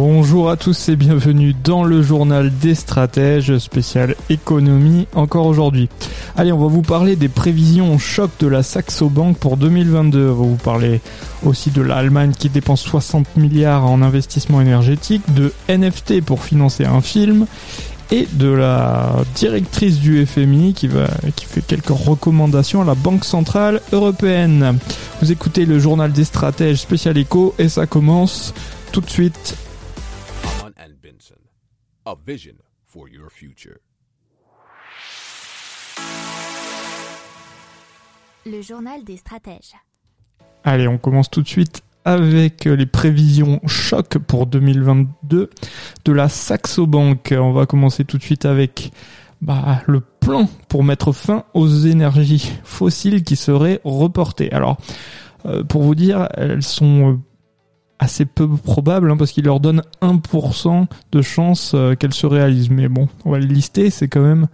Bonjour à tous et bienvenue dans le journal des stratèges spécial économie encore aujourd'hui. Allez, on va vous parler des prévisions choc de la Saxo Bank pour 2022. On va vous parler aussi de l'Allemagne qui dépense 60 milliards en investissement énergétique, de NFT pour financer un film et de la directrice du FMI qui va qui fait quelques recommandations à la Banque centrale européenne. Vous écoutez le journal des stratèges spécial éco et ça commence tout de suite a vision for your future. Le journal des stratèges. Allez, on commence tout de suite avec les prévisions choc pour 2022 de la Saxo Bank. On va commencer tout de suite avec bah, le plan pour mettre fin aux énergies fossiles qui seraient reportées. Alors, euh, pour vous dire, elles sont euh, assez peu probables hein, parce qu'il leur donne 1% de chance euh, qu'elles se réalisent. Mais bon, on va les lister, c'est quand même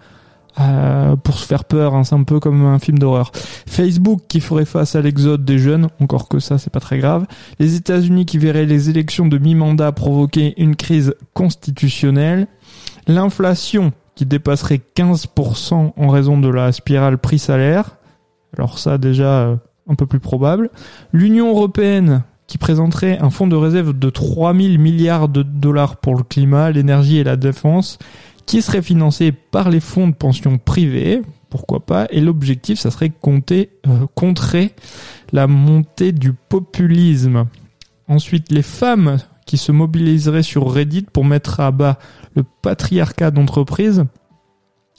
euh, pour se faire peur, hein, c'est un peu comme un film d'horreur. Facebook qui ferait face à l'exode des jeunes, encore que ça c'est pas très grave. Les États-Unis qui verraient les élections de mi-mandat provoquer une crise constitutionnelle. L'inflation qui dépasserait 15% en raison de la spirale prix-salaire. Alors ça déjà euh, un peu plus probable. L'Union européenne qui présenterait un fonds de réserve de 3000 milliards de dollars pour le climat, l'énergie et la défense qui serait financé par les fonds de pension privés, pourquoi pas, et l'objectif, ça serait compter, euh, contrer la montée du populisme. Ensuite, les femmes qui se mobiliseraient sur Reddit pour mettre à bas le patriarcat d'entreprise.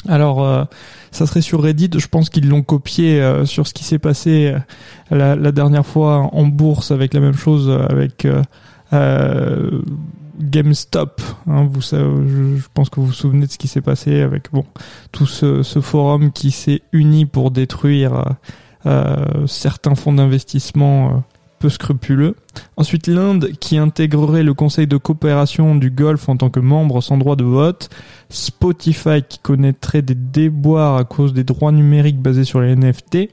Alors, euh, ça serait sur Reddit, je pense qu'ils l'ont copié euh, sur ce qui s'est passé euh, la, la dernière fois en bourse avec la même chose avec GameStop. Hein, vous je, pense que vous vous souvenez de ce qui s'est passé avec bon tout ce, forum qui s'est uni pour détruire certains fonds d'investissement scrupuleux. Ensuite, l'Inde qui intégrerait le Conseil de coopération du Golfe en tant que membre sans droit de vote. Spotify qui connaîtrait des déboires à cause des droits numériques basés sur les NFT.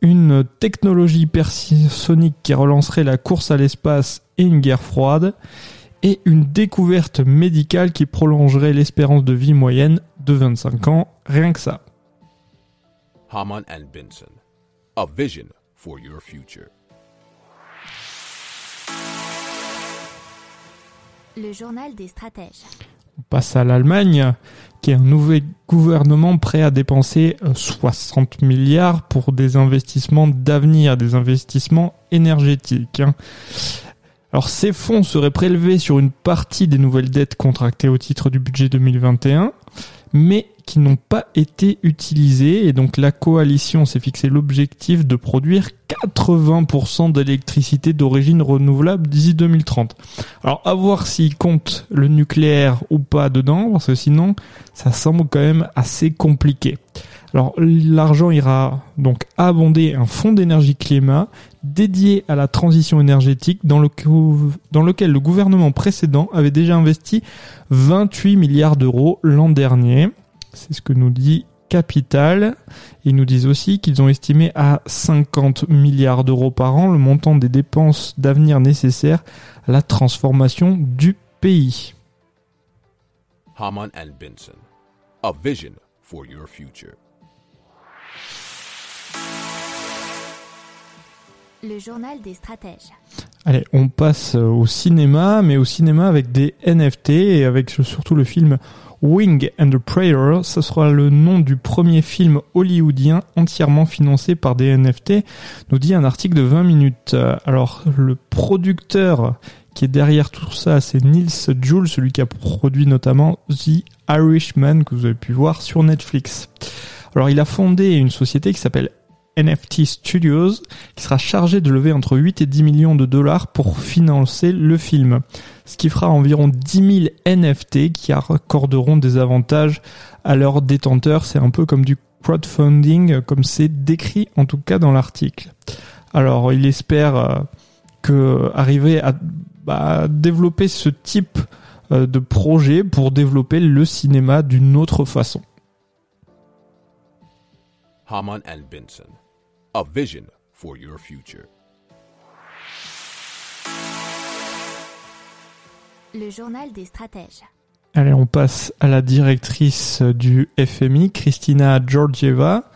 Une technologie hypersonique qui relancerait la course à l'espace et une guerre froide et une découverte médicale qui prolongerait l'espérance de vie moyenne de 25 ans, rien que ça. Haman and Benson, a vision for your future. Le journal des stratèges. On passe à l'Allemagne, qui est un nouvel gouvernement prêt à dépenser euh, 60 milliards pour des investissements d'avenir, des investissements énergétiques. hein. Alors ces fonds seraient prélevés sur une partie des nouvelles dettes contractées au titre du budget 2021, mais qui n'ont pas été utilisées. Et donc la coalition s'est fixé l'objectif de produire 80% d'électricité d'origine renouvelable d'ici 2030. Alors à voir s'ils comptent le nucléaire ou pas dedans, parce que sinon ça semble quand même assez compliqué. Alors l'argent ira donc abonder un fonds d'énergie climat dédié à la transition énergétique dans, le, dans lequel le gouvernement précédent avait déjà investi 28 milliards d'euros l'an dernier. C'est ce que nous dit Capital. Ils nous disent aussi qu'ils ont estimé à 50 milliards d'euros par an le montant des dépenses d'avenir nécessaires à la transformation du pays. Haman Benson, a vision for your future. Le journal des stratèges. Allez, on passe au cinéma, mais au cinéma avec des NFT et avec surtout le film Wing and the Prayer. Ce sera le nom du premier film hollywoodien entièrement financé par des NFT, nous dit un article de 20 minutes. Alors, le producteur qui est derrière tout ça, c'est Nils Jules, celui qui a produit notamment The Irishman que vous avez pu voir sur Netflix. Alors, il a fondé une société qui s'appelle NFT Studios, qui sera chargé de lever entre 8 et 10 millions de dollars pour financer le film. Ce qui fera environ 10 000 NFT qui accorderont des avantages à leurs détenteurs. C'est un peu comme du crowdfunding, comme c'est décrit en tout cas dans l'article. Alors, il espère euh, que arriver à bah, développer ce type euh, de projet pour développer le cinéma d'une autre façon. A vision for your future. Le journal des stratèges. Allez, on passe à la directrice du FMI, Christina Georgieva,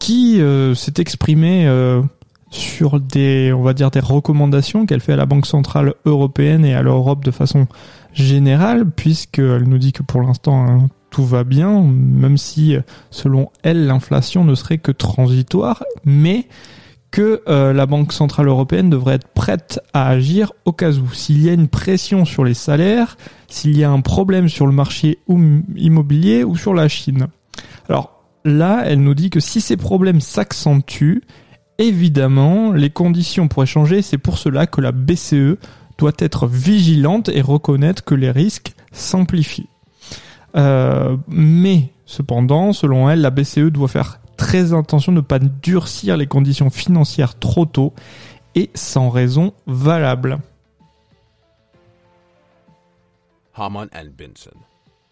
qui euh, s'est exprimée euh, sur des, on va dire, des recommandations qu'elle fait à la Banque Centrale Européenne et à l'Europe de façon générale, puisqu'elle nous dit que pour l'instant, hein, tout va bien, même si, selon elle, l'inflation ne serait que transitoire, mais que euh, la Banque Centrale Européenne devrait être prête à agir au cas où. S'il y a une pression sur les salaires, s'il y a un problème sur le marché immobilier ou sur la Chine. Alors là, elle nous dit que si ces problèmes s'accentuent, évidemment, les conditions pourraient changer. C'est pour cela que la BCE doit être vigilante et reconnaître que les risques s'amplifient. Euh, mais cependant, selon elle, la BCE doit faire très attention de ne pas durcir les conditions financières trop tôt et sans raison valable. Haman and Benson.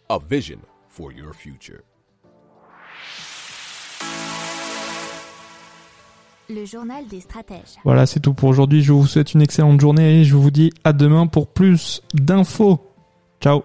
A vision for your future. Le journal des stratèges. Voilà, c'est tout pour aujourd'hui. Je vous souhaite une excellente journée et je vous dis à demain pour plus d'infos. Ciao